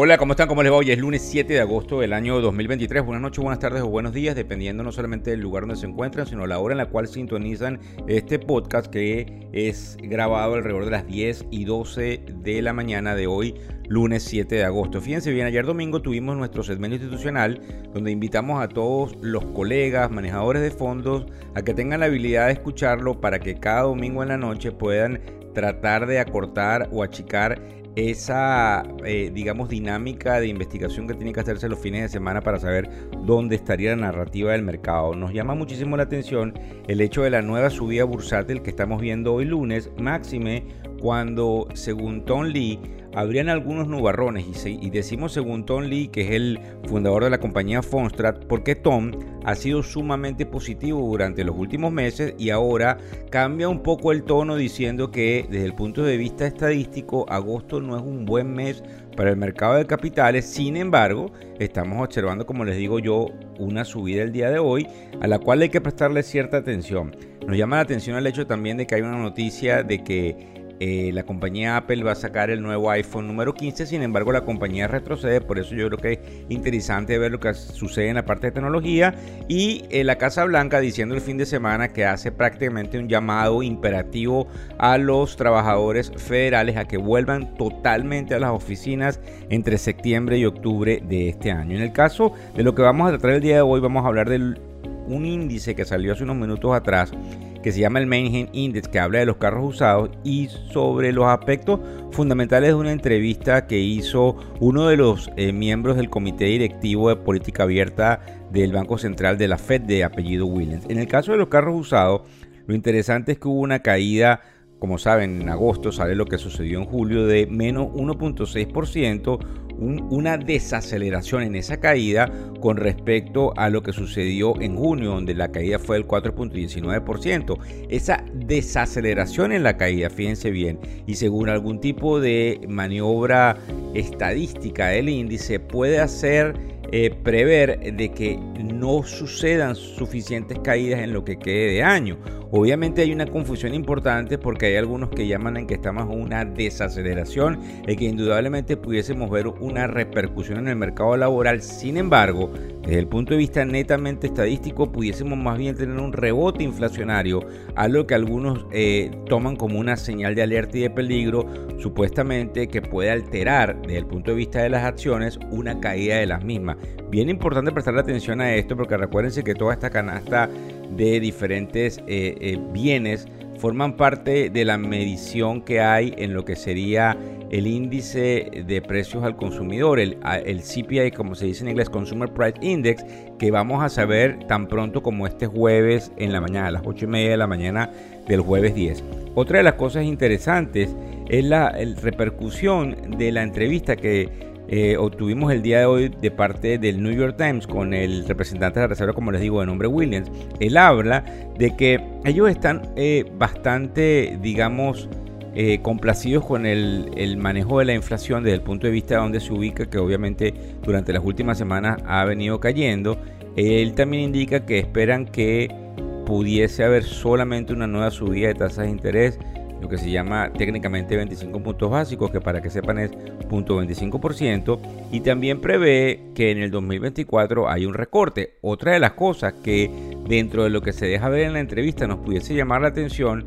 Hola, ¿cómo están? ¿Cómo les va? Hoy es lunes 7 de agosto del año 2023. Buenas noches, buenas tardes o buenos días, dependiendo no solamente del lugar donde se encuentran, sino la hora en la cual sintonizan este podcast que es grabado alrededor de las 10 y 12 de la mañana de hoy, lunes 7 de agosto. Fíjense bien, ayer domingo tuvimos nuestro segmento institucional donde invitamos a todos los colegas, manejadores de fondos, a que tengan la habilidad de escucharlo para que cada domingo en la noche puedan tratar de acortar o achicar esa, eh, digamos, dinámica de investigación que tiene que hacerse los fines de semana para saber dónde estaría la narrativa del mercado. Nos llama muchísimo la atención el hecho de la nueva subida bursátil que estamos viendo hoy lunes, máxime cuando, según Tom Lee, habrían algunos nubarrones y, decimos según Tom Lee, que es el fundador de la compañía Fonstrat, porque Tom ha sido sumamente positivo durante los últimos meses y ahora cambia un poco el tono diciendo que desde el punto de vista estadístico agosto no es un buen mes para el mercado de capitales, sin embargo estamos observando como les digo yo una subida el día de hoy a la cual hay que prestarle cierta atención. Nos llama la atención el hecho también de que hay una noticia de que eh, la compañía Apple va a sacar el nuevo iPhone número 15, sin embargo la compañía retrocede, por eso yo creo que es interesante ver lo que sucede en la parte de tecnología y eh, la Casa Blanca diciendo el fin de semana que hace prácticamente un llamado imperativo a los trabajadores federales a que vuelvan totalmente a las oficinas entre septiembre y octubre de este año. En el caso de lo que vamos a tratar el día de hoy, vamos a hablar de un índice que salió hace unos minutos atrás que se llama el Manheim Index, que habla de los carros usados y sobre los aspectos fundamentales de una entrevista que hizo uno de los eh, miembros del comité directivo de política abierta del Banco Central de la Fed de apellido Williams. En el caso de los carros usados, lo interesante es que hubo una caída como saben, en agosto sale lo que sucedió en julio de menos 1.6%, una desaceleración en esa caída con respecto a lo que sucedió en junio, donde la caída fue del 4.19%. Esa desaceleración en la caída, fíjense bien, y según algún tipo de maniobra estadística del índice, puede hacer eh, prever de que no sucedan suficientes caídas en lo que quede de año. Obviamente hay una confusión importante porque hay algunos que llaman en que estamos una desaceleración y que indudablemente pudiésemos ver una repercusión en el mercado laboral. Sin embargo, desde el punto de vista netamente estadístico, pudiésemos más bien tener un rebote inflacionario, algo que algunos eh, toman como una señal de alerta y de peligro, supuestamente que puede alterar desde el punto de vista de las acciones una caída de las mismas. Bien importante prestar atención a esto porque recuérdense que toda esta canasta de diferentes eh, eh, bienes forman parte de la medición que hay en lo que sería el índice de precios al consumidor, el, el, CPI, como se dice en inglés, Consumer Price Index, que vamos a saber tan pronto como este jueves en la mañana, a las 8 y media de la mañana del jueves 10. Otra de las cosas interesantes es la repercusión de la entrevista que eh, obtuvimos el día de hoy de parte del New York Times con el representante de la Reserva, como les digo, de nombre Williams. Él habla de que ellos están eh, bastante, digamos, eh, complacidos con el, el, manejo de la inflación desde el punto de vista de donde se ubica, que obviamente durante las últimas semanas ha venido cayendo. Él también indica que esperan que pudiese haber solamente una nueva subida de tasas de interés lo que se llama técnicamente 25 puntos básicos, que para que sepan es 0.25%, y también prevé que en el 2024 hay un recorte. Otra de las cosas que dentro de lo que se deja ver en la entrevista nos pudiese llamar la atención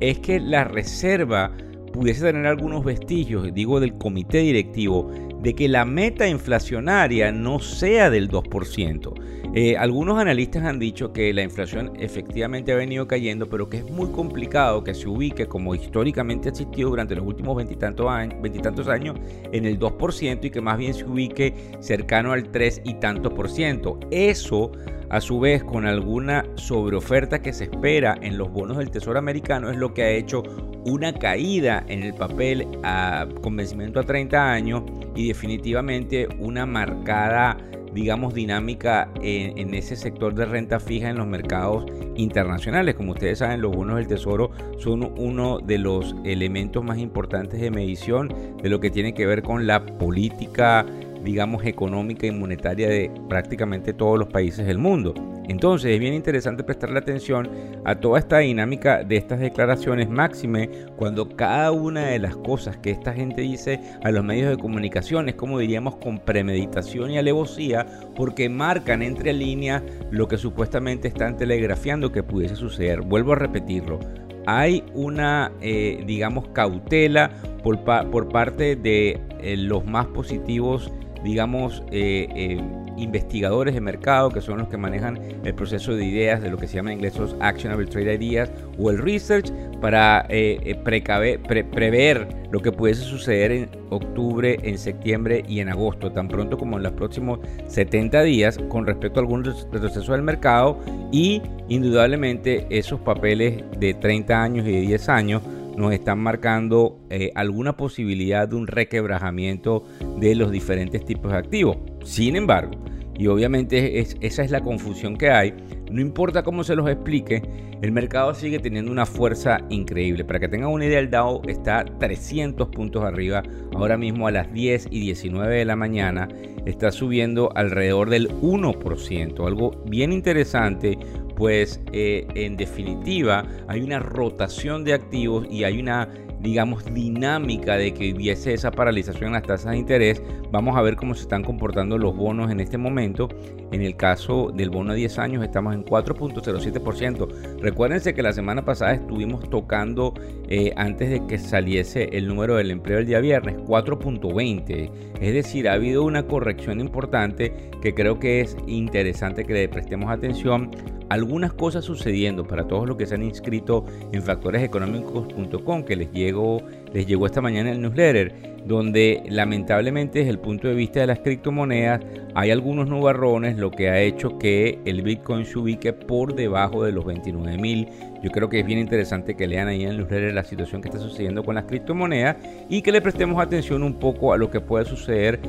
es que la reserva pudiese tener algunos vestigios, digo del comité directivo, de que la meta inflacionaria no sea del 2%. Eh, algunos analistas han dicho que la inflación efectivamente ha venido cayendo, pero que es muy complicado que se ubique como históricamente ha existido durante los últimos veintitantos años, años en el 2% y que más bien se ubique cercano al 3 y tanto por ciento. Eso a su vez, con alguna sobreoferta que se espera en los bonos del Tesoro americano, es lo que ha hecho una caída en el papel a, con vencimiento a 30 años y definitivamente una marcada digamos, dinámica en, ese sector de renta fija en los mercados internacionales. Como ustedes saben, los bonos del Tesoro son uno de los elementos más importantes de medición de lo que tiene que ver con la política, digamos, económica y monetaria de prácticamente todos los países del mundo. Entonces es bien interesante prestarle atención a toda esta dinámica de estas declaraciones máxime cuando cada una de las cosas que esta gente dice a los medios de comunicación es como diríamos con premeditación y alevosía porque marcan entre líneas lo que supuestamente están telegrafiando que pudiese suceder. Vuelvo a repetirlo. Hay una, eh, digamos, cautela por, por parte de eh, los más positivos, digamos, eh, investigadores de mercado, que son los que manejan el proceso de ideas, de lo que se llama en inglés los Actionable Trade Ideas, o el Research, para eh, eh, prever lo que pudiese suceder en octubre, en septiembre y en agosto, tan pronto como en los próximos 70 días, con respecto a algún retroceso del mercado y indudablemente esos papeles de 30 años y de 10 años nos están marcando eh, alguna posibilidad de un requebrajamiento de los diferentes tipos de activos. Sin embargo, y obviamente esa es la confusión que hay, no importa cómo se los explique, el mercado sigue teniendo una fuerza increíble. Para que tengan una idea, el Dow está 300 puntos arriba, ahora mismo a las 10 y 19 de la mañana, está subiendo alrededor del 1%, algo bien interesante pues eh, en definitiva hay una rotación de activos y hay una digamos, dinámica de que hubiese esa paralización en las tasas de interés. Vamos a ver cómo se están comportando los bonos en este momento. En el caso del bono a 10 años estamos en 4.07%. Recuérdense que la semana pasada estuvimos tocando, eh, antes de que saliese el número del empleo el día viernes, 4.20. Es decir, ha habido una corrección importante que creo que es interesante que le prestemos atención algunas cosas sucediendo para todos los que se han inscrito en factoreseconómicos.com que les llegó, les llegó esta mañana el newsletter, donde lamentablemente desde el punto de vista de las criptomonedas hay algunos nubarrones, lo que ha hecho que el Bitcoin se ubique por debajo de los 29 mil. Yo creo que es bien interesante que lean ahí en el newsletter la situación que está sucediendo con las criptomonedas y que le prestemos atención un poco a lo que puede suceder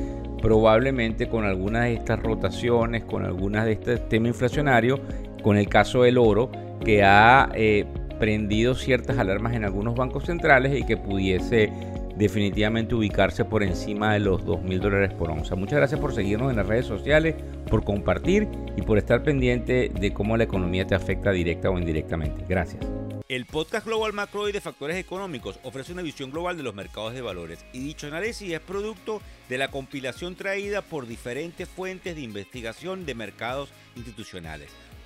probablemente con algunas de estas rotaciones, con algunas de este tema inflacionario con el caso del oro, que ha eh, prendido ciertas alarmas en algunos bancos centrales y que pudiese definitivamente ubicarse por encima de los 2 mil dólares por onza. Muchas gracias por seguirnos en las redes sociales, por compartir y por estar pendiente de cómo la economía te afecta directa o indirectamente. Gracias. El podcast Global Macro y de Factores Económicos ofrece una visión global de los mercados de valores y dicho análisis es producto de la compilación traída por diferentes fuentes de investigación de mercados institucionales.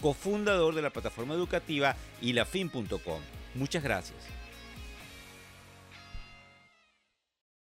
cofundador de la plataforma educativa ilafin.com. Muchas gracias.